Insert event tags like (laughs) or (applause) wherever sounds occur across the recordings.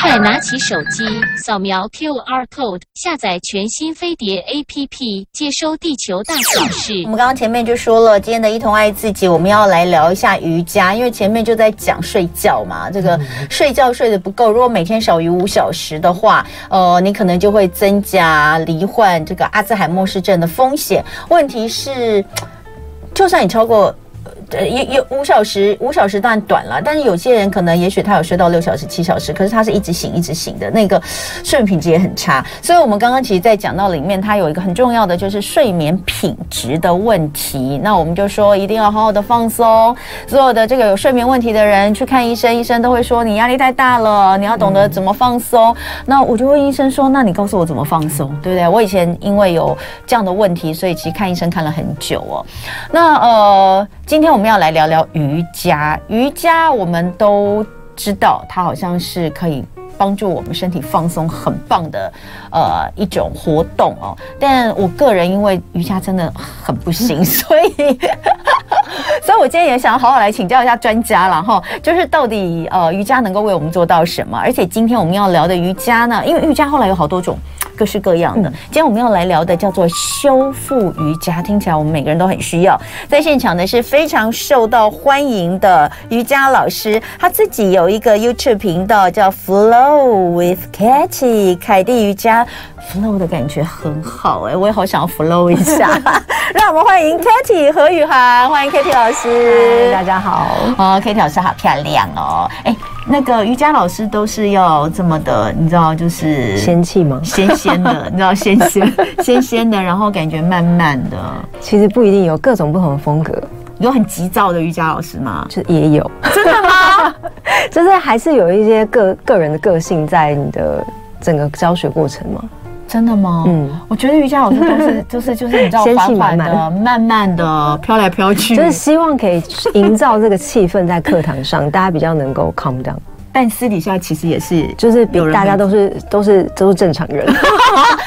快拿起手机，扫描 QR code，下载全新飞碟 APP，接收地球大小事。我们刚刚前面就说了，今天的一同爱自己，我们要来聊一下瑜伽，因为前面就在讲睡觉嘛，这个睡觉睡得不够，如果每天少于五小时的话，呃，你可能就会增加罹患这个阿兹海默氏症的风险。问题是，就算你超过。呃，有有五小时，五小时当然短了，但是有些人可能，也许他有睡到六小时、七小时，可是他是一直醒、一直醒的，那个睡眠品质也很差。所以，我们刚刚其实，在讲到里面，它有一个很重要的，就是睡眠品质的问题。那我们就说，一定要好好的放松。所有的这个有睡眠问题的人去看医生，医生都会说你压力太大了，你要懂得怎么放松。嗯、那我就问医生说，那你告诉我怎么放松，对不对？我以前因为有这样的问题，所以其实看医生看了很久哦。那呃，今天。我们要来聊聊瑜伽。瑜伽我们都知道，它好像是可以帮助我们身体放松，很棒的呃一种活动哦。但我个人因为瑜伽真的很不行，所以 (laughs) 所以我今天也想要好好来请教一下专家了哈。就是到底呃瑜伽能够为我们做到什么？而且今天我们要聊的瑜伽呢，因为瑜伽后来有好多种。各式各样的。今天我们要来聊的叫做修复瑜伽，听起来我们每个人都很需要。在现场呢是非常受到欢迎的瑜伽老师，他自己有一个 YouTube 频道叫 Flow with Katie 凯蒂瑜伽。Flow 的感觉很好哎、欸，我也好想要 Flow 一下。(laughs) 让我们欢迎 Katie 何雨涵，欢迎 Katie 老师。大家好，哦，Katie 老师好漂亮哦，哎。那个瑜伽老师都是要这么的，你知道，就是仙气吗？仙仙的，(laughs) 你知道，仙仙仙仙的，然后感觉慢慢的。其实不一定，有各种不同的风格。有很急躁的瑜伽老师吗？就也有。真的吗？(laughs) 就是还是有一些个个人的个性在你的整个教学过程吗？真的吗？嗯，我觉得瑜伽老师都是 (laughs) 就是就是你知道，缓缓的、慢慢的飘来飘去，就是希望可以营造这个气氛在课堂上，大家比较能够 calm down。但私底下其实也是，就是比大家都是都是都是正常人。(laughs)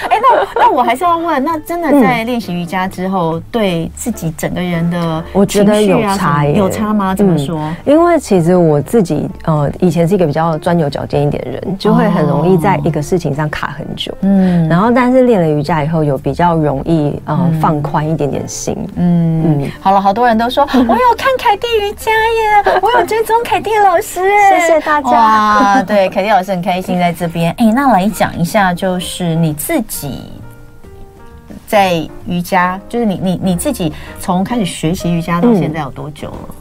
哎、欸，那那我还是要问，那真的在练习瑜伽之后，对自己整个人的、啊，我觉得有差耶，有差吗？怎么说、嗯？因为其实我自己呃，以前是一个比较钻牛角尖一点的人，就会很容易在一个事情上卡很久。嗯，然后但是练了瑜伽以后，有比较容易呃、嗯、放宽一点点心。嗯嗯，好了，好多人都说 (laughs) 我有看凯蒂瑜伽耶，我有追踪凯蒂老师耶，谢谢大家。哇，(laughs) 对，凯蒂老师很开心在这边。哎，那来讲一下，就是你自己在瑜伽，就是你你你自己从开始学习瑜伽到现在有多久了？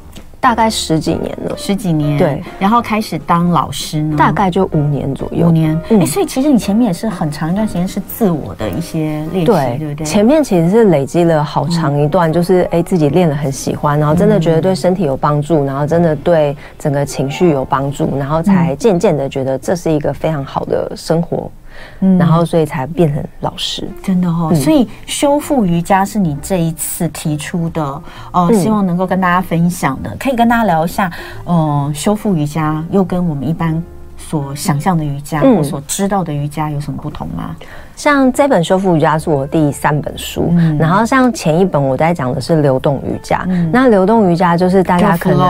大概十几年了，十几年。对，然后开始当老师呢，大概就五年左右。五年，哎、嗯，所以其实你前面也是很长一段时间是自我的一些练习，对，对不对？前面其实是累积了好长一段，就是哎、嗯、自己练了很喜欢，然后真的觉得对身体有帮助，然后真的对整个情绪有帮助，然后才渐渐的觉得这是一个非常好的生活。嗯，然后所以才变成老师，真的哦。所以修复瑜伽是你这一次提出的，呃，希望能够跟大家分享的，可以跟大家聊一下，呃，修复瑜伽又跟我们一般所想象的瑜伽我所知道的瑜伽有什么不同吗？像这本修复瑜伽是我第三本书，嗯、然后像前一本我在讲的是流动瑜伽。嗯、那流动瑜伽就是大家可能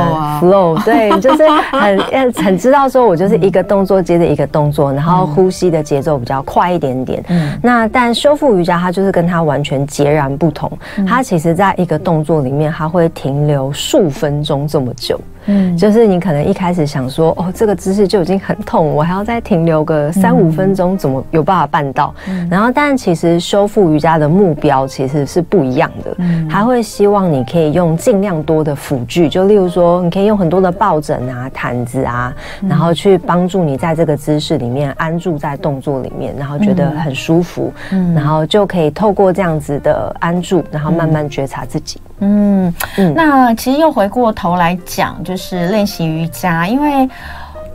flow，啊、(laughs) 对，就是很很知道说我就是一个动作接着一个动作，然后呼吸的节奏比较快一点点。嗯、那但修复瑜伽它就是跟它完全截然不同，嗯、它其实在一个动作里面它会停留数分钟这么久。嗯，就是你可能一开始想说哦，这个姿势就已经很痛，我还要再停留个三五分钟，怎么有办法办到？然后，但其实修复瑜伽的目标其实是不一样的。嗯，他会希望你可以用尽量多的辅具，就例如说，你可以用很多的抱枕啊、毯子啊，然后去帮助你在这个姿势里面安住在动作里面，然后觉得很舒服。嗯，然后就可以透过这样子的安住，然后慢慢觉察自己。嗯嗯。那其实又回过头来讲，就是练习瑜伽，因为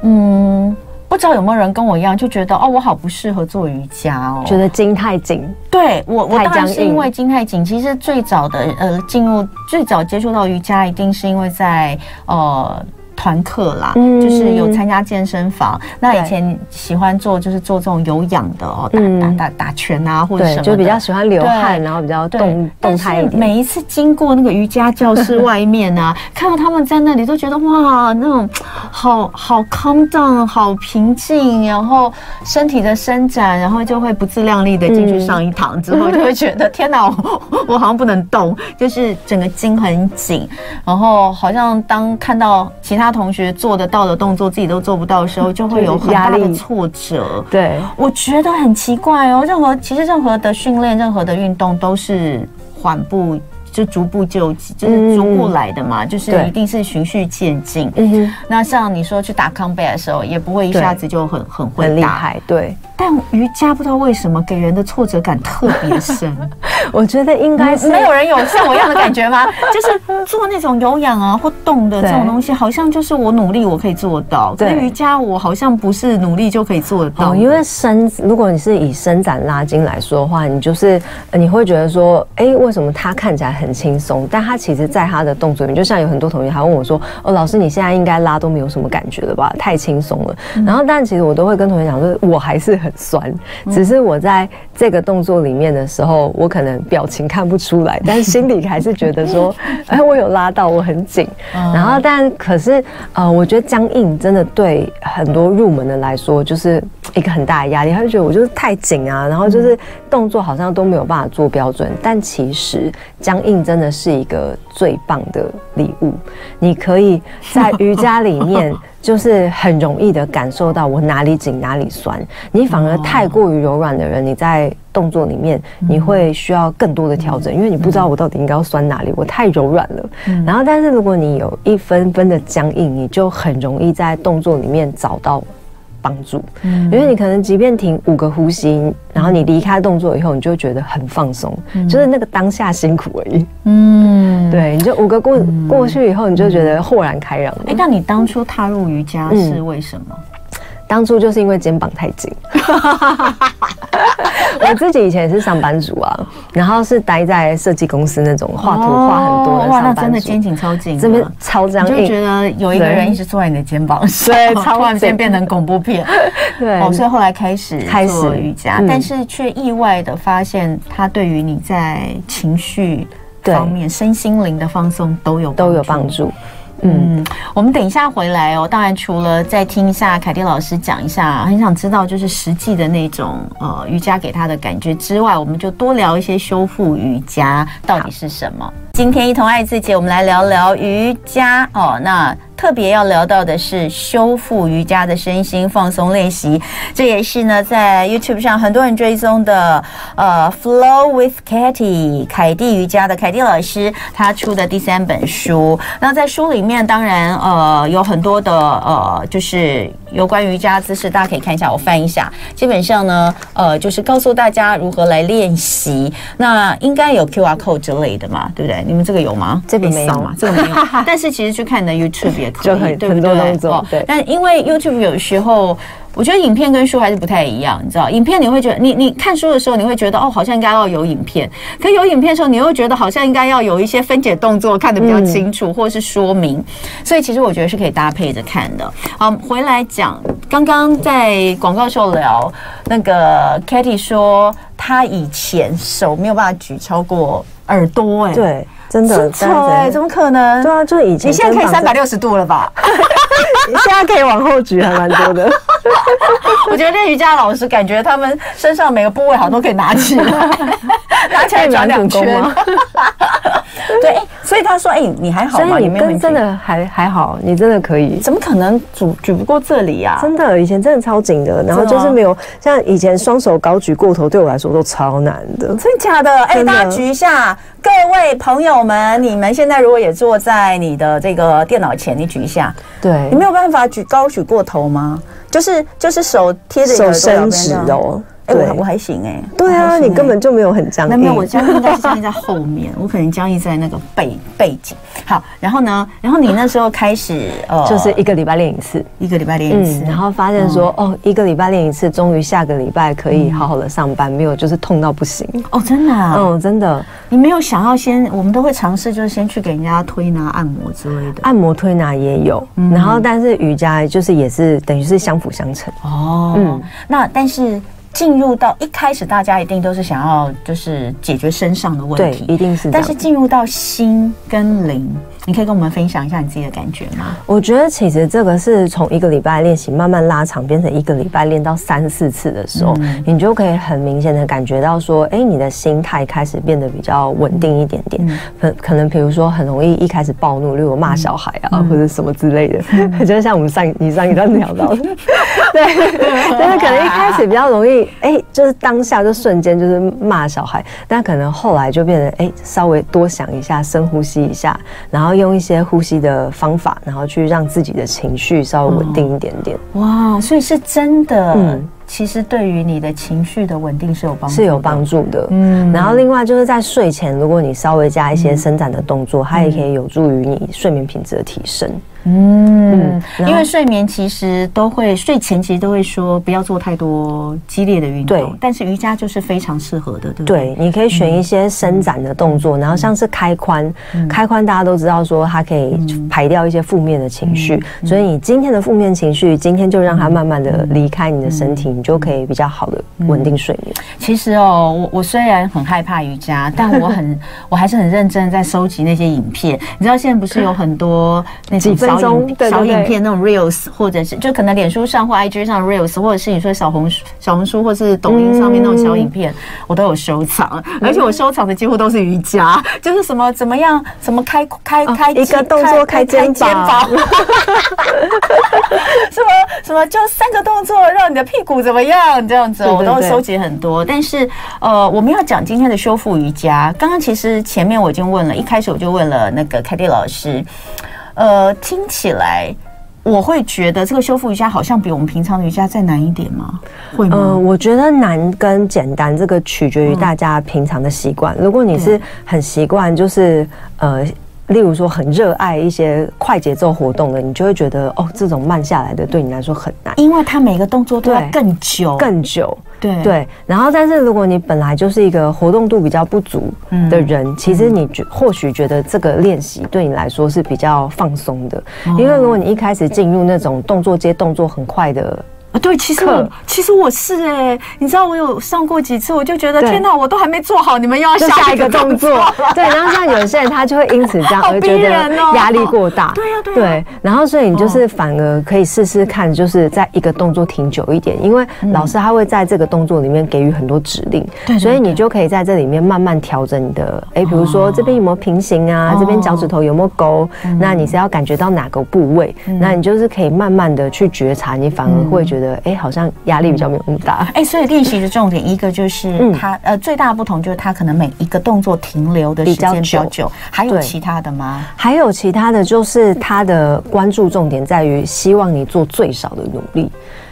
嗯。不知道有没有人跟我一样，就觉得哦，我好不适合做瑜伽哦，觉得筋太紧。对我，我当然是因为筋太紧。其实最早的呃，进入最早接触到瑜伽，一定是因为在呃。团课啦，嗯、就是有参加健身房。那以前喜欢做就是做这种有氧的哦，打打打打拳啊，或者什么，就比较喜欢流汗，然后比较动动态一点。每一次经过那个瑜伽教室 (laughs) 外面啊，看到他们在那里，都觉得哇，那种好好 calm down，好平静，然后身体的伸展，然后就会不自量力的进去上一堂之后，就会觉得 (laughs) 天哪，我我好像不能动，就是整个筋很紧，然后好像当看到其他同学做得到的动作，自己都做不到的时候，就会有很大的挫折。对，我觉得很奇怪哦。任何其实任何的训练，任何的运动都是缓步。就逐步就就是逐步来的嘛，嗯、就是一定是循序渐进。嗯，那像你说去打康贝的时候，也不会一下子就很很会厉害。对，但瑜伽不知道为什么给人的挫折感特别深。(laughs) 我觉得应该是没有人有像我一样的感觉吗？(laughs) 就是做那种有氧啊或动的这种东西，好像就是我努力我可以做到。对，瑜伽我好像不是努力就可以做得到。因为伸，如果你是以伸展拉筋来说的话，你就是你会觉得说，哎，为什么他看起来很轻松，但他其实在他的动作里面，就像有很多同学还问我说：“哦，老师，你现在应该拉都没有什么感觉了吧？太轻松了。嗯”然后，但其实我都会跟同学讲说，我还是很酸，只是我在这个动作里面的时候，我可能表情看不出来，但心里还是觉得说：“ (laughs) 哎，我有拉到，我很紧。”然后，但可是呃，我觉得僵硬真的对很多入门的来说，就是一个很大的压力。他就觉得我就是太紧啊，然后就是动作好像都没有办法做标准。但其实僵硬真的。是一个最棒的礼物，你可以在瑜伽里面，就是很容易的感受到我哪里紧哪里酸。你反而太过于柔软的人，你在动作里面你会需要更多的调整，因为你不知道我到底应该要酸哪里，我太柔软了。然后，但是如果你有一分分的僵硬，你就很容易在动作里面找到。帮助，嗯。因为你可能即便停五个呼吸，然后你离开动作以后，你就觉得很放松，就是那个当下辛苦而已。嗯，对，你就五个过过去以后，你就觉得豁然开朗。哎，那你当初踏入瑜伽是为什么？当初就是因为肩膀太紧，(laughs) 我自己以前也是上班族啊，然后是待在设计公司那种画图画很多的上班族，哇，那真的肩颈超紧，这边超僵硬，就觉得有一个人一直坐在你的肩膀上，对，(laughs) 突然间变成恐怖片，(laughs) 对，哦，所以后来开始开始瑜伽，但是却意外的发现，它对于你在情绪方面、身心灵的放松都有都有帮助。嗯，我们等一下回来哦。当然，除了再听一下凯蒂老师讲一下，很想知道就是实际的那种呃瑜伽给他的感觉之外，我们就多聊一些修复瑜伽到底是什么。今天一同爱自己，我们来聊聊瑜伽哦。那。特别要聊到的是修复瑜伽的身心放松练习，这也是呢在 YouTube 上很多人追踪的呃 Flow with Katy 凯蒂瑜伽的凯蒂老师他出的第三本书。那在书里面当然呃有很多的呃就是有关瑜伽姿势，大家可以看一下，我翻一下。基本上呢呃就是告诉大家如何来练习。那应该有 QR code 之类的嘛，对不对？你们这个有吗？这边没有嘛？这个没有。(laughs) 但是其实去看你的 YouTube 也。就很对很多动作，对。但因为 YouTube 有时候，我觉得影片跟书还是不太一样，你知道？影片你会觉得，你你看书的时候，你会觉得哦，好像应该要有影片。可有影片的时候，你又觉得好像应该要有一些分解动作，看得比较清楚，或者是说明。所以其实我觉得是可以搭配着看的。好，回来讲，刚刚在广告时候聊那个 Katy 说，她以前手没有办法举超过耳朵，哎，对。真的，对，怎么可能？对啊，就以前你现在可以三百六十度了吧？(laughs) 你现在可以往后举，还蛮多的。(laughs) 我觉得练瑜伽老师感觉他们身上每个部位好像都可以拿起来，(laughs) 拿起来转两圈。他说：“哎，你还好吗？你跟真的还还好，你真的可以。怎么可能举举不过这里啊？真的，以前真的超紧的，然后就是没有像以前双手高举过头，对我来说都超难的。真的假的？哎，大家举一下，各位朋友们，你们现在如果也坐在你的这个电脑前，你举一下。对，你没有办法举高举过头吗？就是就是手贴着手伸直哦。”哎，我我还行哎。对啊，你根本就没有很僵硬。没有，我僵硬应该是僵硬在后面，(laughs) 我可能僵硬在那个背背景。好，然后呢，然后你那时候开始呃，就是一个礼拜练一次，一个礼拜练一次，然后发现说哦，一个礼拜练一次，终于下个礼拜可以好好的上班，没有就是痛到不行。哦，真的？嗯，真的。你没有想要先，我们都会尝试，就是先去给人家推拿、按摩之类的。按摩推拿也有，然后但是瑜伽就是也是等于是相辅相成。哦，嗯，那但是。进入到一开始，大家一定都是想要就是解决身上的问题，对，一定是。但是进入到心跟灵，你可以跟我们分享一下你自己的感觉吗？我觉得其实这个是从一个礼拜练习慢慢拉长，变成一个礼拜练到三四次的时候，嗯、你就可以很明显的感觉到说，哎，你的心态开始变得比较稳定一点点。可、嗯、可能比如说很容易一开始暴怒，例如骂小孩啊，嗯、或者什么之类的，嗯、(laughs) 就像我们上你上一段聊到的，(laughs) 对，(laughs) 但是可能一开始比较容易。哎、欸，就是当下就瞬间就是骂小孩，但可能后来就变成哎、欸，稍微多想一下，深呼吸一下，然后用一些呼吸的方法，然后去让自己的情绪稍微稳定一点点。哦、哇，所以是真的，嗯，其实对于你的情绪的稳定是有帮助，是有帮助的。嗯，然后另外就是在睡前，如果你稍微加一些伸展的动作，嗯、它也可以有助于你睡眠品质的提升。嗯，因为睡眠其实都会睡前其实都会说不要做太多激烈的运动，对。但是瑜伽就是非常适合的，对不对？对，你可以选一些伸展的动作，然后像是开髋，开髋大家都知道说它可以排掉一些负面的情绪，所以你今天的负面情绪，今天就让它慢慢的离开你的身体，你就可以比较好的稳定睡眠。其实哦，我我虽然很害怕瑜伽，但我很 (laughs) 我还是很认真在收集那些影片。你知道现在不是有很多那种。小影小影片那种 reels，或者是就可能脸书上或 IG 上 reels，或者是你说小红书、小红书或是抖音上面那种小影片，我都有收藏。而且我收藏的几乎都是瑜伽，就是什么怎么样，什么开开开一个动作开肩膀，(laughs) 什么什么就三个动作让你的屁股怎么样这样子，我都收集很多。但是呃，我们要讲今天的修复瑜伽，刚刚其实前面我已经问了，一开始我就问了那个凯蒂老师。呃，听起来我会觉得这个修复瑜伽好像比我们平常的瑜伽再难一点吗？会吗？呃，我觉得难跟简单这个取决于大家平常的习惯。如果你是很习惯，就是呃。例如说，很热爱一些快节奏活动的，你就会觉得哦，这种慢下来的对你来说很难，因为它每个动作都要更久，更久。对对。然后，但是如果你本来就是一个活动度比较不足的人，嗯、其实你觉或许觉得这个练习对你来说是比较放松的，嗯、因为如果你一开始进入那种动作接动作很快的。啊，对，其实我其实我是哎、欸，你知道我有上过几次，我就觉得天哪，我都还没做好，你们又要下一个动作，(laughs) 对，然后像有些人他就会因此这样而觉得压力过大，对呀对，对，然后所以你就是反而可以试试看，就是在一个动作停久一点，因为老师他会在这个动作里面给予很多指令，对，所以你就可以在这里面慢慢调整你的，哎，比如说这边有没有平行啊，这边脚趾头有没有勾，那你是要感觉到哪个部位，那你就是可以慢慢的去觉察，你反而会觉得。哎，好像压力比较没有那么大。哎，所以练习的重点一个就是它，呃，最大的不同就是它可能每一个动作停留的时间比较久。还有其他的吗？还有其他的就是它的关注重点在于希望你做最少的努力。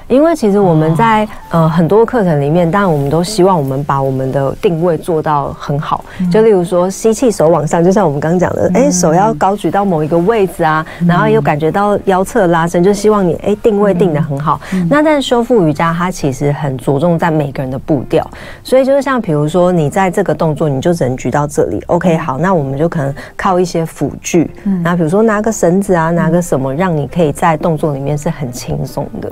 因为其实我们在呃很多课程里面，当然我们都希望我们把我们的定位做到很好。就例如说吸气手往上，就像我们刚刚讲的，哎，手要高举到某一个位置啊，然后又感觉到腰侧拉伸，就希望你哎定位定得很好。那但是修复瑜伽它其实很着重在每个人的步调，所以就是像比如说你在这个动作你就只能举到这里，OK 好，那我们就可能靠一些辅具，那比如说拿个绳子啊，拿个什么，让你可以在动作里面是很轻松的。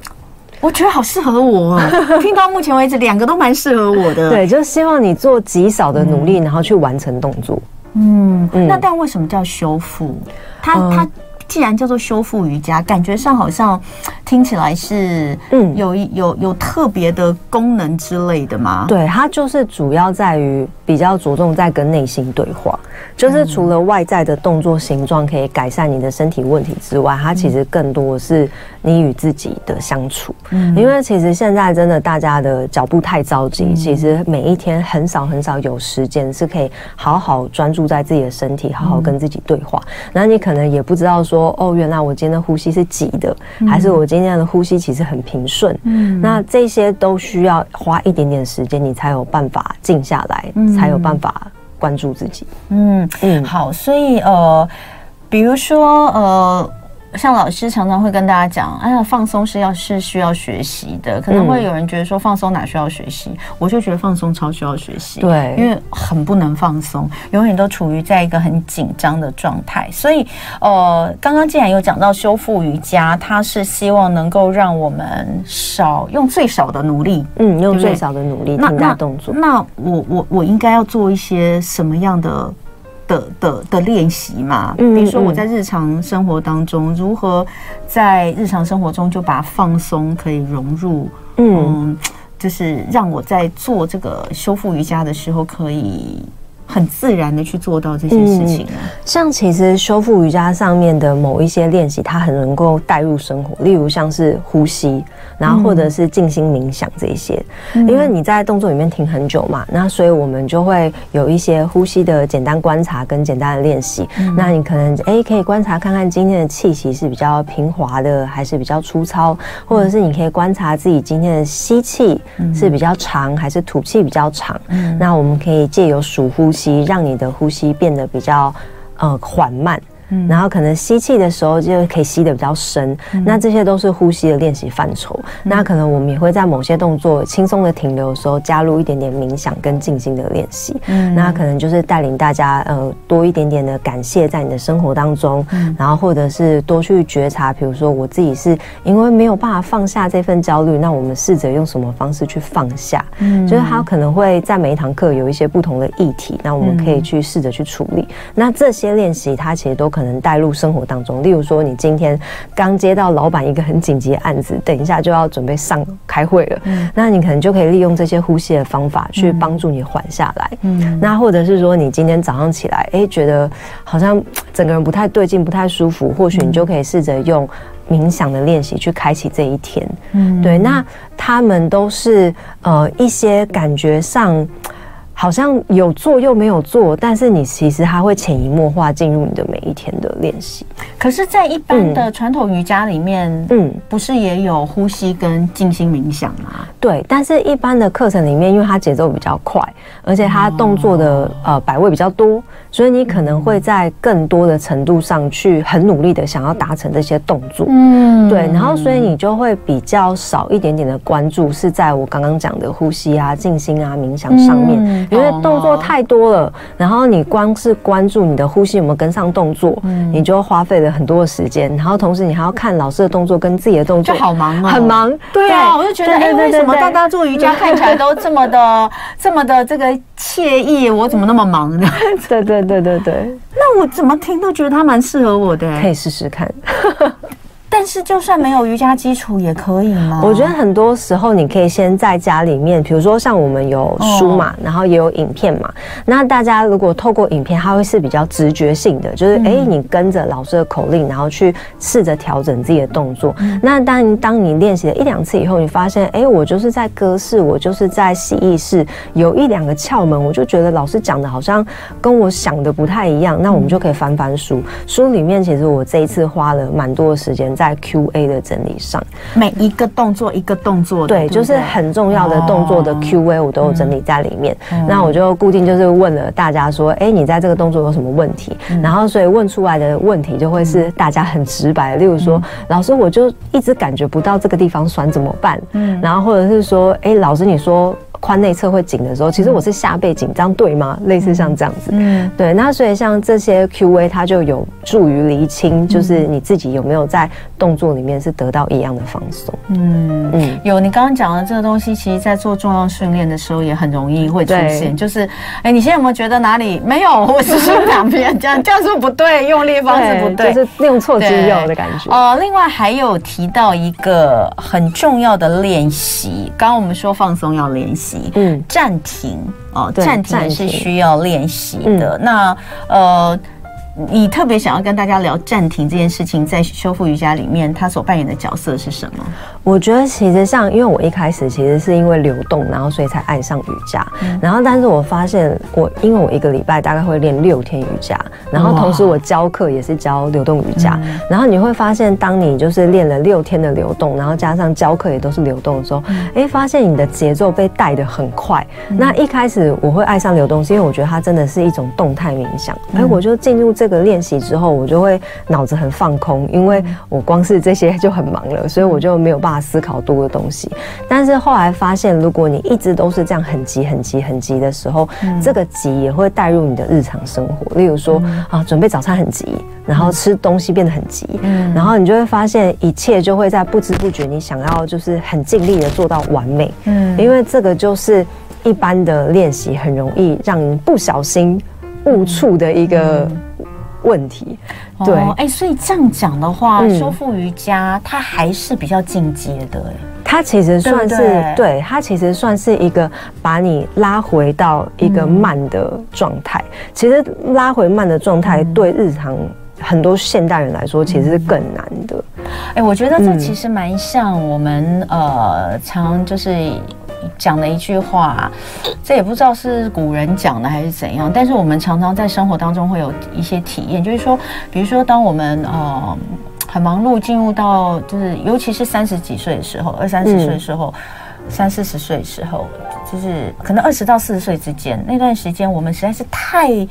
我觉得好适合我啊！(laughs) 听到目前为止，两个都蛮适合我的。对，就希望你做极少的努力，然后去完成动作。嗯，那但为什么叫修复？它它既然叫做修复瑜伽，感觉上好像听起来是嗯有有有特别的功能之类的吗？对，它就是主要在于比较着重在跟内心对话。就是除了外在的动作形状可以改善你的身体问题之外，它其实更多的是你与自己的相处。嗯，因为其实现在真的大家的脚步太着急，其实每一天很少很少有时间是可以好好专注在自己的身体，好好跟自己对话。那你可能也不知道说，哦，原来我今天的呼吸是急的，还是我今今天的呼吸其实很平顺，嗯，那这些都需要花一点点时间，你才有办法静下来，嗯、才有办法关注自己。嗯嗯，好，所以呃，比如说呃。像老师常常会跟大家讲，哎呀，放松是要是需要学习的，可能会有人觉得说放松哪需要学习，我就觉得放松超需要学习，对，因为很不能放松，永远都处于在一个很紧张的状态。所以，呃，刚刚既然有讲到修复瑜伽，它是希望能够让我们少用最少的努力，嗯，用最少的努力停下动作。那，那我我我应该要做一些什么样的？的的的练习嘛，比如说我在日常生活当中，如何在日常生活中就把放松可以融入，嗯，就是让我在做这个修复瑜伽的时候可以。很自然的去做到这些事情，啊。嗯，像其实修复瑜伽上面的某一些练习，它很能够带入生活，例如像是呼吸，然后或者是静心冥想这一些，嗯，因为你在动作里面停很久嘛，那所以我们就会有一些呼吸的简单观察跟简单的练习，嗯。那你可能哎，欸，可以观察看看今天的气息是比较平滑的，还是比较粗糙，或者是你可以观察自己今天的吸气是比较长，还是吐气比较长。嗯，那我们可以借由数呼吸。让你的呼吸变得比较呃缓慢。然后可能吸气的时候就可以吸的比较深，嗯、那这些都是呼吸的练习范畴。嗯、那可能我们也会在某些动作轻松的停留的时候，加入一点点冥想跟静心的练习。嗯，那可能就是带领大家呃多一点点的感谢在你的生活当中，嗯、然后或者是多去觉察，比如说我自己是因为没有办法放下这份焦虑，那我们试着用什么方式去放下？嗯，就是他可能会在每一堂课有一些不同的议题，那我们可以去试着去处理。嗯、那这些练习它其实都。可能带入生活当中，例如说，你今天刚接到老板一个很紧急的案子，等一下就要准备上开会了，嗯，那你可能就可以利用这些呼吸的方法去帮助你缓下来，嗯，那或者是说，你今天早上起来，哎，觉得好像整个人不太对劲，不太舒服，或许你就可以试着用冥想的练习去开启这一天，嗯，对，那他们都是呃一些感觉上。好像有做又没有做，但是你其实它会潜移默化进入你的每一天的练习。可是，在一般的传统瑜伽里面，嗯，不是也有呼吸跟静心冥想吗？对，但是一般的课程里面，因为它节奏比较快，而且它动作的呃摆位比较多，所以你可能会在更多的程度上去很努力的想要达成这些动作。嗯，对，然后所以你就会比较少一点点的关注是在我刚刚讲的呼吸啊、静心啊、冥想上面。因为动作太多了，然后你光是关注你的呼吸有没有跟上动作，嗯，你就花费了很多的时间，然后同时你还要看老师的动作跟自己的动作，就好忙啊，很忙。对啊，我就觉得，哎，为什么大家做瑜伽看起来都这么的、这么的这个惬意，我怎么那么忙呢？(laughs) 对对对对对，那我怎么听都觉得他蛮适合我的，可以试试看。但是，就算没有瑜伽基础也可以吗？我觉得很多时候你可以先在家里面，比如说像我们有书嘛，然后也有影片嘛。那大家如果透过影片，它会是比较直觉性的，就是哎，你跟着老师的口令，然后去试着调整自己的动作。那当当你练习了一两次以后，你发现哎，我就是在歌式，我就是在蜥蜴式，有一两个窍门，我就觉得老师讲的好像跟我想的不太一样。那我们就可以翻翻书，书里面其实我这一次花了蛮多的时间。在 QA 的整理上，每一个动作一个动作，对，就是很重要的动作的 QA，我都有整理在里面。那我就固定就是问了大家说，哎，你在这个动作有什么问题？然后所以问出来的问题就会是大家很直白，例如说，老师我就一直感觉不到这个地方酸怎么办？嗯，然后或者是说，哎，老师你说。髋内侧会紧的时候，其实我是下背紧张，对吗？类似像这样子，嗯，对。那所以像这些 Q&A，它就有助于厘清，就是你自己有没有在动作里面是得到一样的放松。嗯嗯，有。你刚刚讲的这个东西，其实在做重量训练的时候也很容易会出现，就是，哎，你现在有没有觉得哪里没有？我是说两边这样，这样是不对，用力方式不对，就是用错肌肉的感觉。哦，另外还有提到一个很重要的练习，刚刚我们说放松要练习。嗯，暂停哦，暂停也是需要练习的。嗯、那呃，你特别想要跟大家聊暂停这件事情，在修复瑜伽里面，它所扮演的角色是什么？我觉得其实像，因为我一开始其实是因为流动，然后所以才爱上瑜伽。嗯、然后，但是我发现我因为我一个礼拜大概会练六天瑜伽，然后同时我教课也是教流动瑜伽。嗯、然后你会发现，当你就是练了六天的流动，然后加上教课也都是流动的时候，哎、嗯，发现你的节奏被带得很快。嗯、那一开始我会爱上流动，是因为我觉得它真的是一种动态冥想。哎、嗯，我就进入这个练习之后，我就会脑子很放空，因为我光是这些就很忙了，所以我就没有办法思考多的东西。但是后来发现，如果你一直都是这样很急、很急、很急的时候，嗯、这个急也会带入你的日常生活。例如说、嗯、啊，准备早餐很急，然后吃东西变得很急，嗯、然后你就会发现一切就会在不知不觉，你想要就是很尽力的做到完美。嗯，因为这个就是一般的练习很容易让你不小心误触的一个。嗯问题，对，哎、哦欸，所以这样讲的话，嗯、修复瑜伽它还是比较进阶的，哎，它其实算是，对，它其实算是一个把你拉回到一个慢的状态。嗯、其实拉回慢的状态，对日常很多现代人来说，其实是更难的。哎、我觉得这其实蛮像我们、嗯、呃，常就是。讲了一句话，这也不知道是古人讲的还是怎样，但是我们常常在生活当中会有一些体验，就是说，比如说，当我们呃很忙碌，进入到就是尤其是三十几岁的时候，二三十岁的时候，三四十岁的时候，就是可能二十到四十岁之间那段时间，我们实在是太。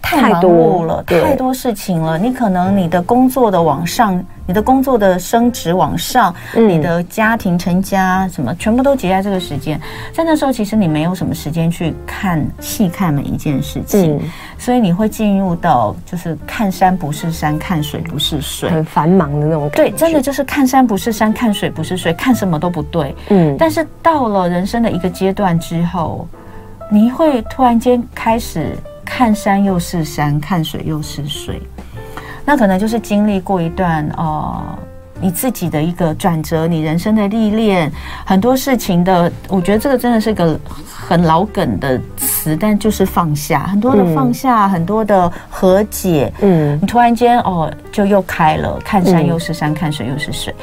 太忙碌了，太多事情了。你可能你的工作的往上，你的工作的升职往上，嗯、你的家庭成家什么，全部都挤在这个时间。在那时候，其实你没有什么时间去看细看每一件事情，嗯、所以你会进入到就是看山不是山，看水不是水，很繁忙的那种感觉。对，真的就是看山不是山，看水不是水，看什么都不对。嗯，但是到了人生的一个阶段之后，你会突然间开始。看山又是山，看水又是水，那可能就是经历过一段呃，你自己的一个转折，你人生的历练，很多事情的，我觉得这个真的是个很老梗的词，但就是放下，很多的放下，嗯、很多的和解，嗯，你突然间哦，就又开了，看山又是山，嗯、看水又是水。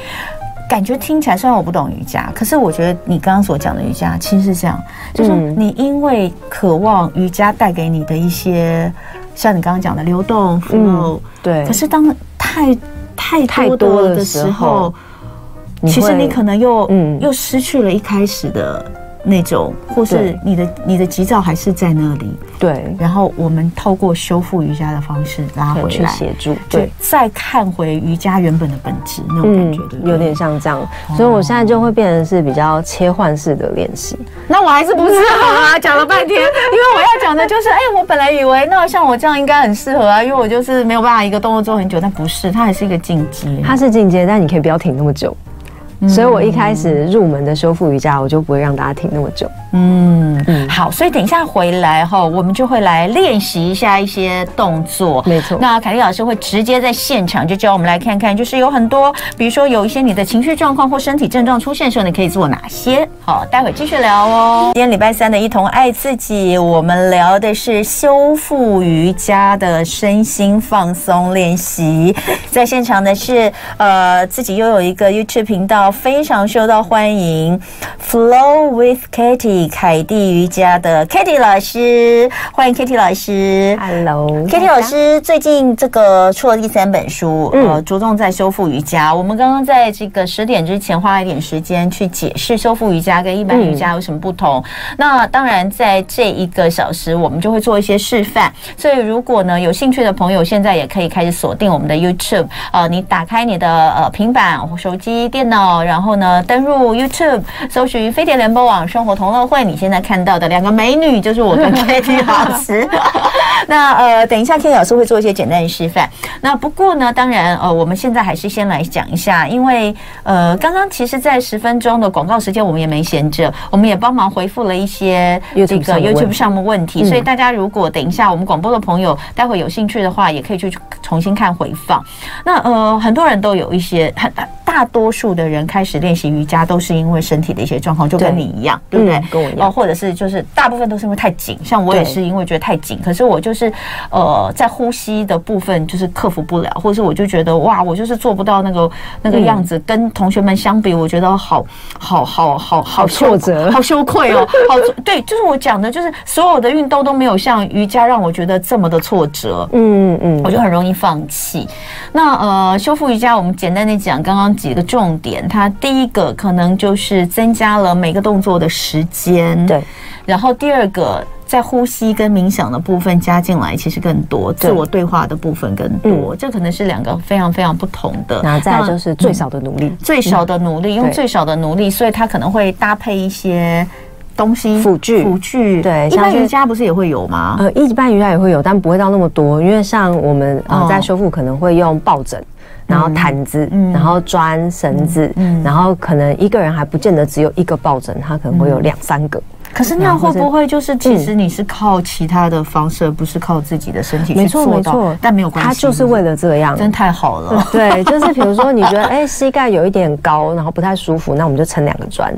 感觉听起来，虽然我不懂瑜伽，可是我觉得你刚刚所讲的瑜伽其实是这样，就是你因为渴望瑜伽带给你的一些，像你刚刚讲的流动、flow，对。可是当太太太多了的时候，其实你可能又嗯又失去了一开始的。那种，或是你的你的急躁还是在那里，对。然后我们透过修复瑜伽的方式拉回来，去协助，对，再看回瑜伽原本的本质那种感觉，对，有点像这样。所以我现在就会变成是比较切换式的练习。那我还是不适合啊，讲了半天，因为我要讲的就是，哎，我本来以为那像我这样应该很适合啊，因为我就是没有办法一个动作做很久，但不是，它还是一个进阶，它是进阶，但你可以不要停那么久。所以，我一开始入门的修复瑜伽，我就不会让大家停那么久。嗯嗯，好，所以等一下回来哈，我们就会来练习一下一些动作。没错，那凯丽老师会直接在现场就教我们来看看，就是有很多，比如说有一些你的情绪状况或身体症状出现的时候，你可以做哪些？好，待会继续聊哦。今天礼拜三的一同爱自己，我们聊的是修复瑜伽的身心放松练习。在现场的是呃，自己又有一个 YouTube 频道。非常受到欢迎，Flow with Katie 凯蒂瑜伽的 Kitty 老师，欢迎 Kitty 老师。Hello，Kitty 老师最近这个出了第三本书，嗯、呃，着重在修复瑜伽。我们刚刚在这个十点之前花了一点时间去解释修复瑜伽跟一般瑜伽有什么不同。嗯、那当然，在这一个小时，我们就会做一些示范。所以，如果呢有兴趣的朋友，现在也可以开始锁定我们的 YouTube。呃，你打开你的呃平板、手机、电脑。然后呢，登入 YouTube，搜寻飞碟联播网生活同乐会。你现在看到的两个美女，就是我跟 Kitty 老师。(laughs) 那呃，等一下 Kitty 老师会做一些简单的示范。那不过呢，当然呃，我们现在还是先来讲一下，因为呃，刚刚其实，在十分钟的广告时间，我们也没闲着，我们也帮忙回复了一些这个 YouTube 上的问题。所以大家如果等一下我们广播的朋友，待会有兴趣的话，也可以去重新看回放。那呃，很多人都有一些很大多数的人。开始练习瑜伽都是因为身体的一些状况，就跟你一样，对，对不对？嗯、跟我一样，哦，或者是是就是大部分都是因为太紧，像我也是因为觉得太紧，可是我就是呃在呼吸的部分就是克服不了，或者是我就觉得哇，我就是做不到那个那个样子，跟同学们相比，我觉得好好好好好挫折，好羞愧哦，(laughs) 好对，就是我讲的，就是所有的运动都没有像瑜伽让我觉得这么的挫折，嗯嗯。嗯，我就很容易放弃。那呃，修复瑜伽我们简单的讲，刚刚几个重点，它第一个可能就是增加了每个动作的时间，对。然后第二个，在呼吸跟冥想的部分加进来，其实更多，自我对话的部分更多，这可能是两个非常非常不同的。然后再就是最少的努力，最少的努力，用最少的努力，所以它可能会搭配一些东西辅具，辅具。对，一般瑜伽不是也会有吗？呃，一般瑜伽也会有，但不会到那么多，因为像我们呃在修复可能会用抱枕。然后毯子，然后砖绳子，然后可能一个人还不见得只有一个抱枕，他可能会有两三个。可是那样会不会就是其实你是靠其他的方式，而不是靠自己的身体去做到？没错，没错，但没有关系，他就是为了这样，真太好了。(laughs) 对，就是比如说你觉得 (laughs) 哎膝盖有一点高，然后不太舒服，那我们就撑两个砖，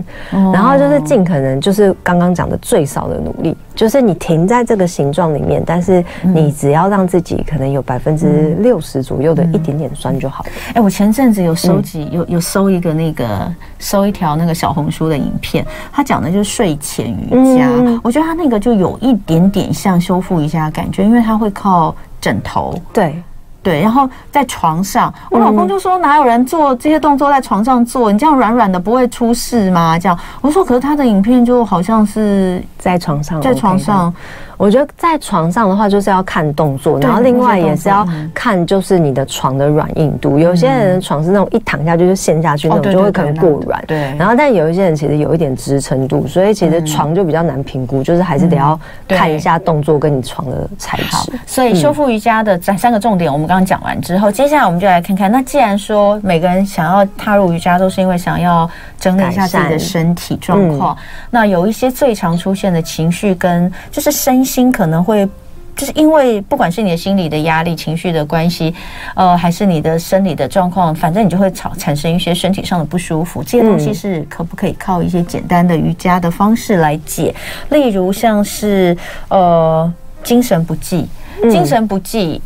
然后就是尽可能就是刚刚讲的最少的努力。就是你停在这个形状里面，但是你只要让自己可能有百分之六十左右的一点点酸就好了。哎，我前阵子有收集，有有搜一个那个搜一条那个小红书的影片，他讲的就是睡前瑜伽。我觉得他那个就有一点点像修复瑜伽的感觉，因为他会靠枕头。对。对，然后在床上，我老公就说：“哪有人做这些动作在床上做？你这样软软的不会出事吗？”这样我说：“可是他的影片就好像是在床上，在床上。”我觉得在床上的话，就是要看动作，然后另外也是要看就是你的床的软硬度。有些人的床是那种一躺下去就陷下去那种，就会可能过软。对。然后，但有一些人其实有一点支撑度，所以其实床就比较难评估，就是还是得要看一下动作跟你床的材质。所以修复瑜伽的这三个重点，我们刚刚讲完之后，接下来我们就来看看，那既然说每个人想要踏入瑜伽，都是因为想要整理一下自己的身体状况，那有一些最常出现的情绪跟就是身。心可能会，就是因为不管是你的心理的压力、情绪的关系，呃，还是你的生理的状况，反正你就会产产生一些身体上的不舒服。这些东西是可不可以靠一些简单的瑜伽的方式来解？例如像是呃精神不济，精神不济，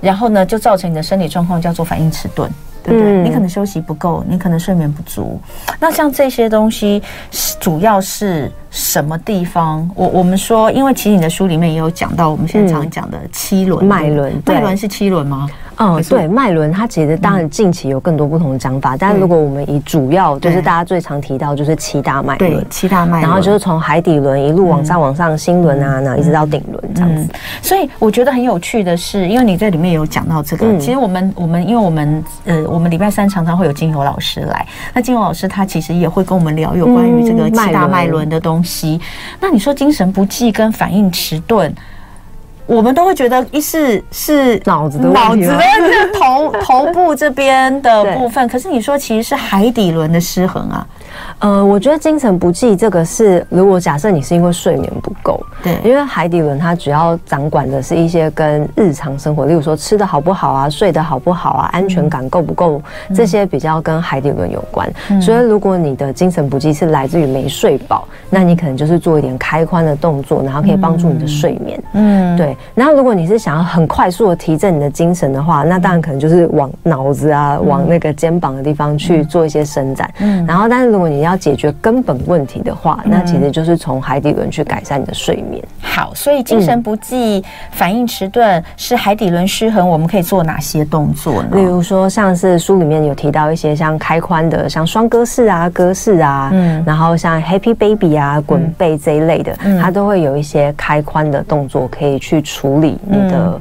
然后呢就造成你的生理状况叫做反应迟钝。对不对？你可能休息不够，你可能睡眠不足。那像这些东西，主要是什么地方？我我们说，因为其实你的书里面也有讲到，我们现在常讲的七轮脉轮，脉轮是七轮吗？嗯，对，脉轮它其实当然近期有更多不同的讲法，但如果我们以主要就是大家最常提到就是七大脉轮，七大脉轮，然后就是从海底轮一路往上往上，心轮啊，然后一直到顶轮这样子。所以我觉得很有趣的是，因为你在里面有讲到这个，其实我们我们因为我们呃我们礼拜三常常会有精油老师来，那精油老师他其实也会跟我们聊有关于这个七大脉轮的东西。那你说精神不济跟反应迟钝？我们都会觉得一是是脑子的脑子的头头部这边的部分，(laughs) 可是你说其实是海底轮的失衡啊。呃，我觉得精神不济这个是，如果假设你是因为睡眠不够，对，因为海底轮它主要掌管的是一些跟日常生活，例如说吃的好不好啊，睡得好不好啊，安全感够不够，这些比较跟海底轮有关。所以如果你的精神不济是来自于没睡饱，那你可能就是做一点开髋的动作，然后可以帮助你的睡眠。嗯，对。然后如果你是想要很快速的提振你的精神的话，那当然可能就是往脑子啊，往那个肩膀的地方去做一些伸展。嗯，然后但是如果你要解决根本问题的话，那其实就是从海底轮去改善你的睡眠。好，所以精神不济、嗯、反应迟钝是海底轮失衡，我们可以做哪些动作呢？例如说，像是书里面有提到一些像开髋的，像双鸽式啊、鸽式啊，嗯，然后像 Happy Baby 啊、滚背这一类的，嗯、它都会有一些开髋的动作可以去处理你的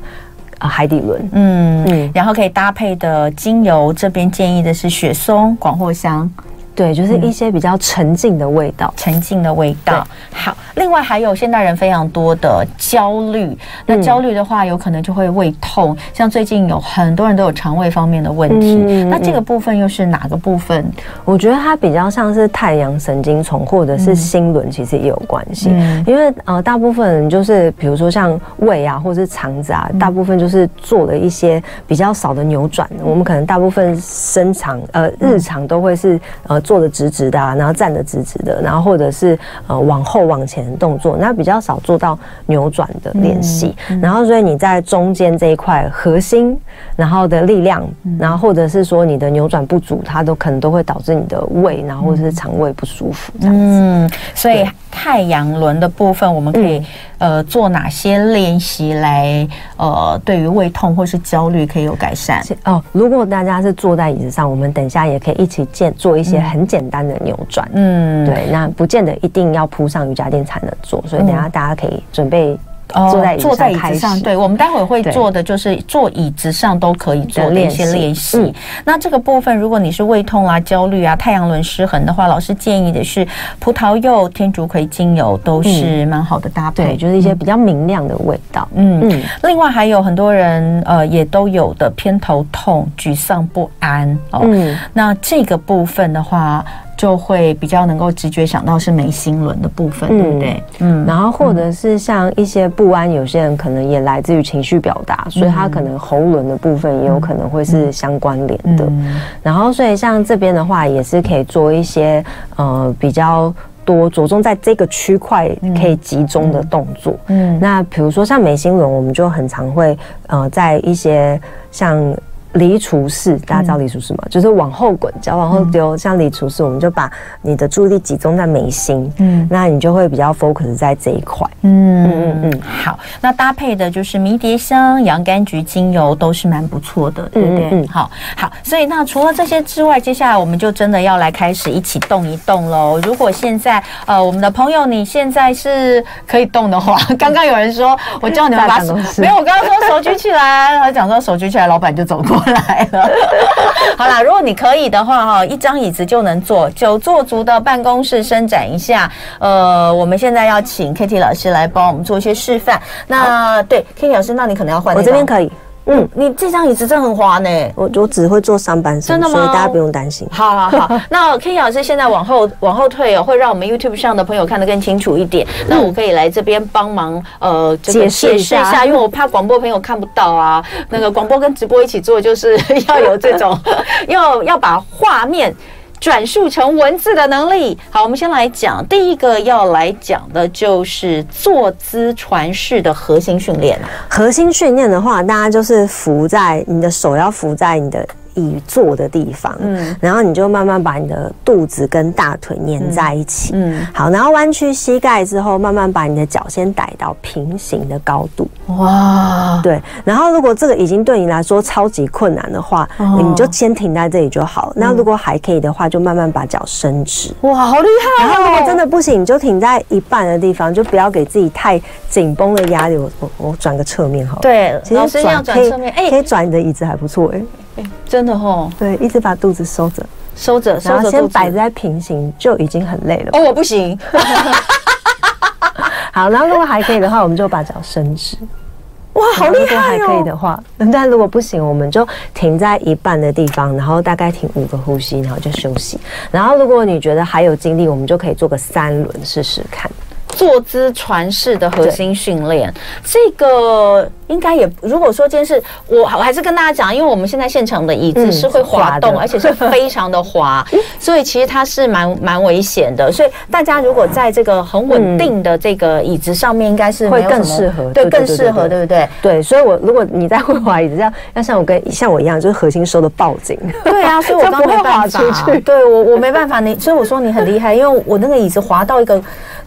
海底轮。嗯嗯，然后可以搭配的精油，这边建议的是雪松、广藿香。对，就是一些比较沉静的味道，沉静的味道。好，另外还有现代人非常多的焦虑，那焦虑的话，有可能就会胃痛。像最近有很多人都有肠胃方面的问题，那这个部分又是哪个部分？我觉得它比较像是太阳神经丛或者是心轮，其实也有关系。因为呃，大部分人就是比如说像胃啊，或者是肠子啊，大部分就是做了一些比较少的扭转。我们可能大部分生长呃日常都会是呃。坐得直直的啊，然后站得直直的，然后或者是呃往后往前的动作，那比较少做到扭转的练习。嗯嗯、然后所以你在中间这一块核心，然后的力量，然后或者是说你的扭转不足，它都可能都会导致你的胃，然后或者是肠胃不舒服这样子。嗯，所以太阳轮的部分，我们可以、嗯、呃做哪些练习来呃对于胃痛或是焦虑可以有改善？哦，如果大家是坐在椅子上，我们等一下也可以一起见做一些很简单的扭转。嗯，对，那不见得一定要铺上瑜伽垫才能做，所以等一下大家可以准备。坐在坐在椅子上，对，我们待会会做的就是坐椅子上都可以做的一些练习。那这个部分，如果你是胃痛啊、焦虑啊、太阳轮失衡的话，老师建议的是葡萄柚、天竺葵精油都是蛮好的搭配，对，就是一些比较明亮的味道。嗯嗯。另外还有很多人呃也都有的偏头痛、沮丧不安哦。嗯。那这个部分的话。就会比较能够直觉想到是眉心轮的部分，嗯、对不对？嗯，然后或者是像一些不安，有些人可能也来自于情绪表达，嗯、所以他可能喉轮的部分也有可能会是相关联的。嗯、然后，所以像这边的话，也是可以做一些呃比较多着重在这个区块可以集中的动作。嗯，嗯那比如说像眉心轮，我们就很常会呃在一些像。离厨式，大家知道离厨式吗？嗯、就是往后滚，脚往后丢，嗯、像离厨式，我们就把你的注意力集中在眉心，嗯，那你就会比较 focus 在这一块，嗯嗯嗯嗯。好，那搭配的就是迷迭香、洋甘菊精油都是蛮不错的，对不对？嗯，好好。所以那除了这些之外，接下来我们就真的要来开始一起动一动喽。如果现在呃，我们的朋友你现在是可以动的话，(laughs) 刚刚有人说我叫你们把手，没有，我刚刚说手举起来，(laughs) 他讲说手举起来，老板就走过。来了，(laughs) 好啦，如果你可以的话，哈，一张椅子就能坐，久坐族的办公室伸展一下。呃，我们现在要请 Kitty 老师来帮我们做一些示范。那对 Kitty 老师，那你可能要换。我这边可以。嗯，你这张椅子真的很滑呢。我我只会坐上半身，真的吗？所以大家不用担心。好好好，(laughs) 那 Kenny 老师现在往后往后退哦，会让我们 YouTube 上的朋友看得更清楚一点。嗯、那我可以来这边帮忙呃解释一下，因为我怕广播朋友看不到啊。那个广播跟直播一起做，就是 (laughs) 要有这种 (laughs) 要要把画面。转述成文字的能力。好，我们先来讲第一个要来讲的就是坐姿传世的核心训练。核心训练的话，大家就是扶在你的手要扶在你的。椅坐的地方，嗯，然后你就慢慢把你的肚子跟大腿粘在一起，嗯，好，然后弯曲膝盖之后，慢慢把你的脚先逮到平行的高度，哇，对，然后如果这个已经对你来说超级困难的话，哦、你就先停在这里就好。那如果还可以的话，就慢慢把脚伸直，哇，好厉害、哦！然后如果真的不行，你就停在一半的地方，就不要给自己太紧绷的压力。我我我转个侧面好了，对，其实转侧面，哎，可以转你的椅子还不错，哎。欸、真的哦，对，一直把肚子收着，收着，然后先摆在平行就已经很累了。哦，我不行。(laughs) 好，然后如果还可以的话，我们就把脚伸直。哇，好厉害哦！如果还可以的话，但如果不行，我们就停在一半的地方，然后大概停五个呼吸，然后就休息。然后如果你觉得还有精力，我们就可以做个三轮试试看。坐姿传式的核心训练，这个应该也，如果说今天是我，我还是跟大家讲，因为我们现在现场的椅子是会滑动，而且是 (laughs) 非常的滑，所以其实它是蛮蛮危险的。所以大家如果在这个很稳定的这个椅子上面，应该是会更适合，对，更适合，对不对？对，所以我如果你在会滑椅子，(laughs) 要要像我跟像我一样，就是核心收的抱紧。对啊，所以我 (laughs) 刚没办法，对我我没办法，你所以我说你很厉害，因为我那个椅子滑到一个。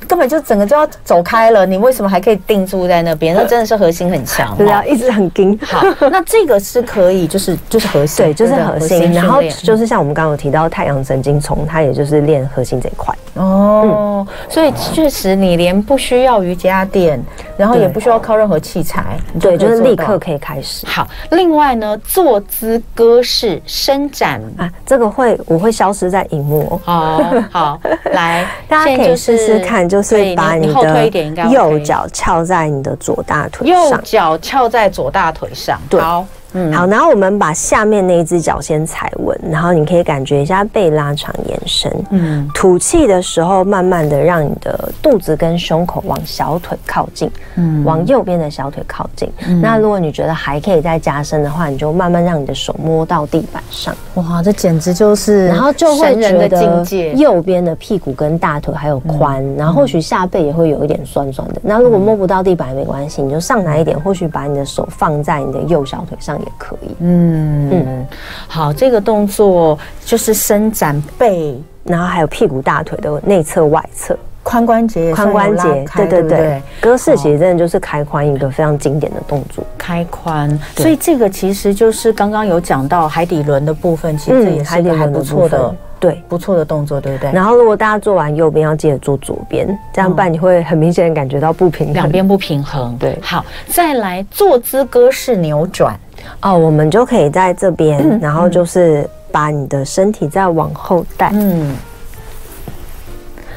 根本就整个就要走开了，你为什么还可以定住在那边？那真的是核心很强，对啊，一直很紧。好，那这个是可以，就是就是核心，对，就是核心。然后就是像我们刚刚有提到太阳神经丛，它也就是练核心这一块。哦，所以确实你连不需要瑜伽垫，然后也不需要靠任何器材，对，就是立刻可以开始。好，另外呢，坐姿鸽式伸展啊，这个会我会消失在荧幕。哦好，(laughs) 来，大家可以试试看。就是把你的右脚翘在你的左大腿上，右脚翘在左大腿上。对，好，嗯，好，然后我们把下面那一只脚先踩稳，然后你可以感觉一下背拉长延伸。嗯，吐气的时候，慢慢的让你的肚子跟胸口往小腿靠近，嗯，往右边的小腿靠近。嗯，那如果你觉得还可以再加深的话，你就慢慢让你的手摸到地板上。哇，这简直就是，然后就会觉得右边的屁股跟大腿还有宽，嗯，然后或许下背也会有一点酸酸的。那如果摸不到地板也没关系，你就上来一点，或许把你的手放在你的右小腿上也可以。嗯嗯，好，这个动作就是伸展背，然后还有屁股、大腿的内侧、外侧、髋关节、髋关节，对对对，鸽式其实真的就是开髋一个非常经典的动作，开髋。所以这个其实就是刚刚有讲到海底轮的部分，其实这也是一个还不错的。对，不错的动作，对不对？然后，如果大家做完右边，要记得做左边，这样办你会很明显感觉到不平衡，两边不平衡。对，好，再来坐姿鸽式扭转。哦，我们就可以在这边，嗯、然后就是把你的身体再往后带。嗯。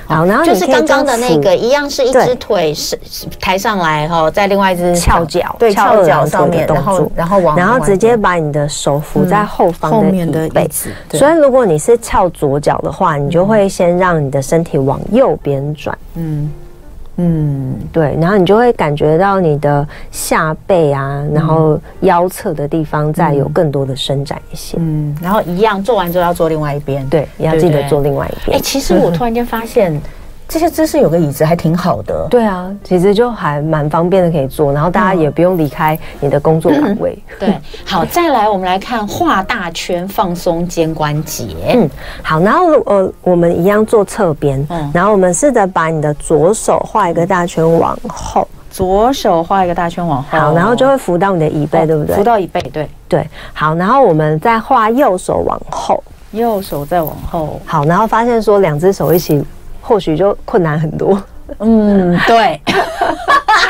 好，然后就是刚刚的那个一样，是一只腿是抬上来哈，在另外一只翘脚，对，翘脚上面，然后然后往，然后直接把你的手扶在后方的椅背。所以如果你是翘左脚的话，你就会先让你的身体往右边转。嗯。嗯，对，然后你就会感觉到你的下背啊，然后腰侧的地方再有更多的伸展一些。嗯，然后一样做完之后要做另外一边，对，要记得做另外一边。哎，其实我突然间发现。这些姿势有个椅子还挺好的，对啊，其实就还蛮方便的，可以坐，然后大家也不用离开你的工作岗位。(laughs) 对，好，再来我们来看画大圈放松肩关节。嗯，好，然后呃，我们一样做侧边，嗯，然后我们试着把你的左手画一个大圈往后，左手画一个大圈往后，好，然后就会扶到你的椅背，对不对？扶到椅背，对对。好，然后我们再画右手往后，右手再往后，好，然后发现说两只手一起。或许就困难很多。嗯，对。(laughs)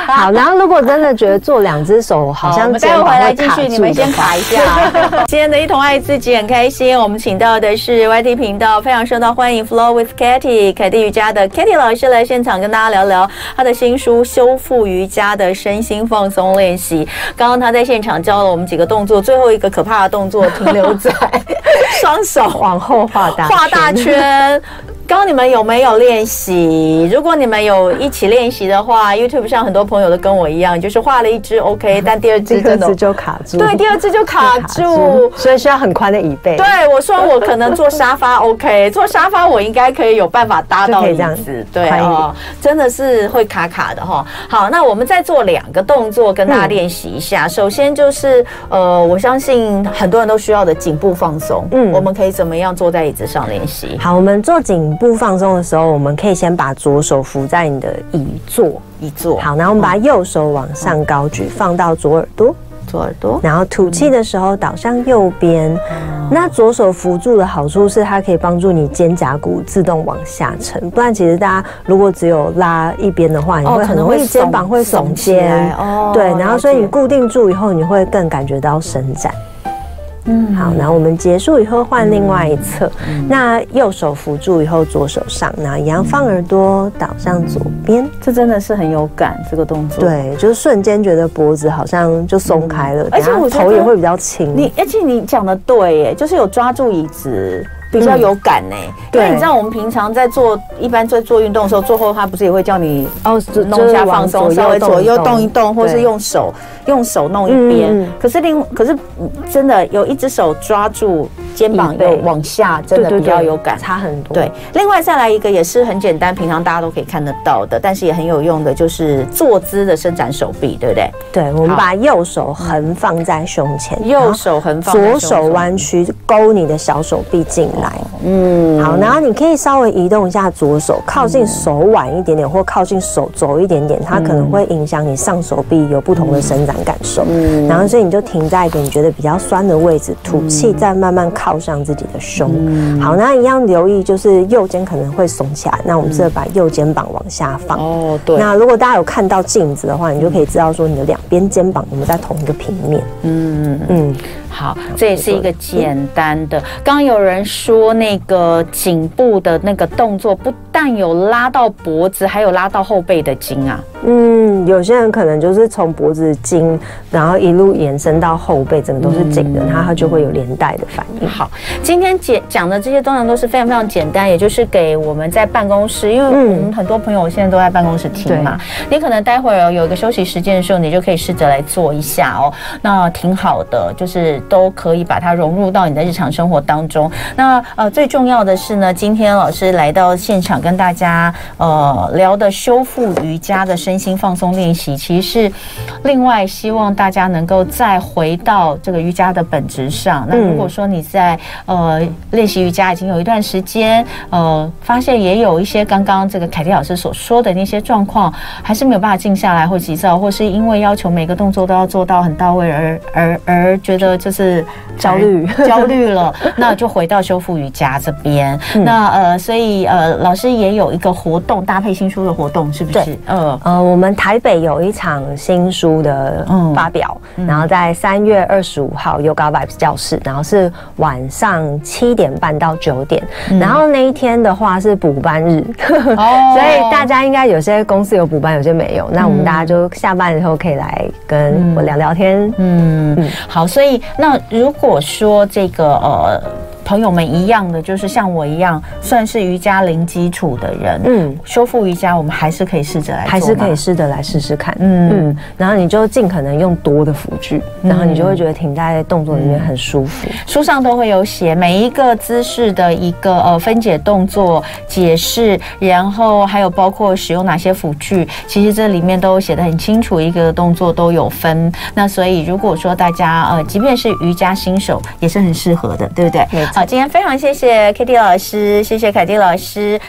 好，然后如果真的觉得做两只手好像，我们待会回来继续，你们先卡一下。(laughs) 今天的一同爱自己很开心，我们请到的是 YT 频道非常受到欢迎 Flow with Katy 凯蒂瑜伽的 Katy 老师来现场跟大家聊聊他的新书《修复瑜伽的身心放松练习》。刚刚他在现场教了我们几个动作，最后一个可怕的动作停留在 (laughs) 双手往后画大画大圈。刚刚你们有没有练习？如果你们有一起练习的话，YouTube 上很多朋友都跟我一样，就是画了一只 OK，(laughs) 但第二只真的就卡住。对，第二只就卡住，所以需要很宽的椅背。对，我说我可能坐沙发 OK，坐沙发我应该可以有办法搭到椅子。对哦，真的是会卡卡的哈。好，那我们再做两个动作跟大家练习一下。嗯、首先就是呃，我相信很多人都需要的颈部放松。嗯，我们可以怎么样坐在椅子上练习？好，我们做颈。不放松的时候，我们可以先把左手扶在你的椅座，椅座。好，然后我们把右手往上高举，放到左耳朵，左耳朵。然后吐气的时候倒向右边。那左手扶住的好处是，它可以帮助你肩胛骨自动往下沉。不然，其实大家如果只有拉一边的话，你会很容易肩膀会耸肩。哦，对。然后，所以你固定住以后，你会更感觉到伸展。嗯，好，然后我们结束以后换另外一侧，嗯嗯、那右手扶住以后，左手上，然后一样放耳朵，倒向左边，这真的是很有感，这个动作。对，就是瞬间觉得脖子好像就松开了，嗯、而且我头也会比较轻。你，而且你讲的对，耶，就是有抓住椅子。比较有感呢，因为你知道我们平常在做，一般在做运动的时候，做后他不是也会叫你哦弄一下放松，稍微左右动一动，或是用手用手弄一边。可是另可是真的有一只手抓住肩膀又往下，真的比较有感，差很多。对，另外再来一个也是很简单，平常大家都可以看得到的，但是也很有用的，就是坐姿的伸展手臂，对不对？对，我们把右手横放在胸前，右手横放，左手弯曲勾你的小手臂进来。嗯，好，然后你可以稍微移动一下左手，靠近手腕一点点，或靠近手肘一点点，它可能会影响你上手臂有不同的伸展感受。嗯，然后所以你就停在一个你觉得比较酸的位置，吐气，再慢慢靠上自己的胸。好，那一样留意就是右肩可能会耸起来，那我们是把右肩膀往下放。哦，对。那如果大家有看到镜子的话，你就可以知道说你的两边肩膀有没有在同一个平面。嗯嗯。好，这也是一个简单的。刚刚有人说那个颈部的那个动作，不但有拉到脖子，还有拉到后背的筋啊。嗯，有些人可能就是从脖子筋，然后一路延伸到后背，整个都是紧的，他、嗯、他就会有连带的反应。好，今天讲讲的这些通常都是非常非常简单，也就是给我们在办公室，因为我们很多朋友现在都在办公室听嘛，你可能待会儿有一个休息时间的时候，你就可以试着来做一下哦，那挺好的，就是都可以把它融入到你的日常生活当中。那呃，最重要的是呢，今天老师来到现场跟大家呃聊的修复瑜伽的身心放松练习，其实是另外希望大家能够再回到这个瑜伽的本质上。那如果说你在呃练习瑜伽已经有一段时间，呃，发现也有一些刚刚这个凯蒂老师所说的那些状况，还是没有办法静下来或急躁，或是因为要求每个动作都要做到很到位而而而觉得就是焦虑 (laughs) 焦虑了，那就回到修复瑜伽这边。嗯、那呃，所以呃，老师也有一个活动搭配新书的活动，是不是？对，呃呃，我们台北有一场新书的发表，嗯、然后在三月二十五号 Yoga Vibes 教室，然后是晚上七点半到九点，嗯、然后那一天的话是补班日，(laughs) 哦、所以大家应该有些公司有补班，有些没有。那我们大家就下班以后可以来跟我聊聊天。嗯，嗯。好，所以那如果说这个呃。朋友们一样的，就是像我一样，算是瑜伽零基础的人，嗯，修复瑜伽我们还是可以试着来做，还是可以试着来试试看，嗯。嗯，然后你就尽可能用多的辅具，嗯、然后你就会觉得停在动作里面很舒服。书上都会有写每一个姿势的一个呃分解动作解释，然后还有包括使用哪些辅具，其实这里面都写的很清楚，一个动作都有分。那所以如果说大家呃，即便是瑜伽新手，也是很适合的，对不对？好，今天非常谢谢 Kitty 老师，谢谢凯蒂老师。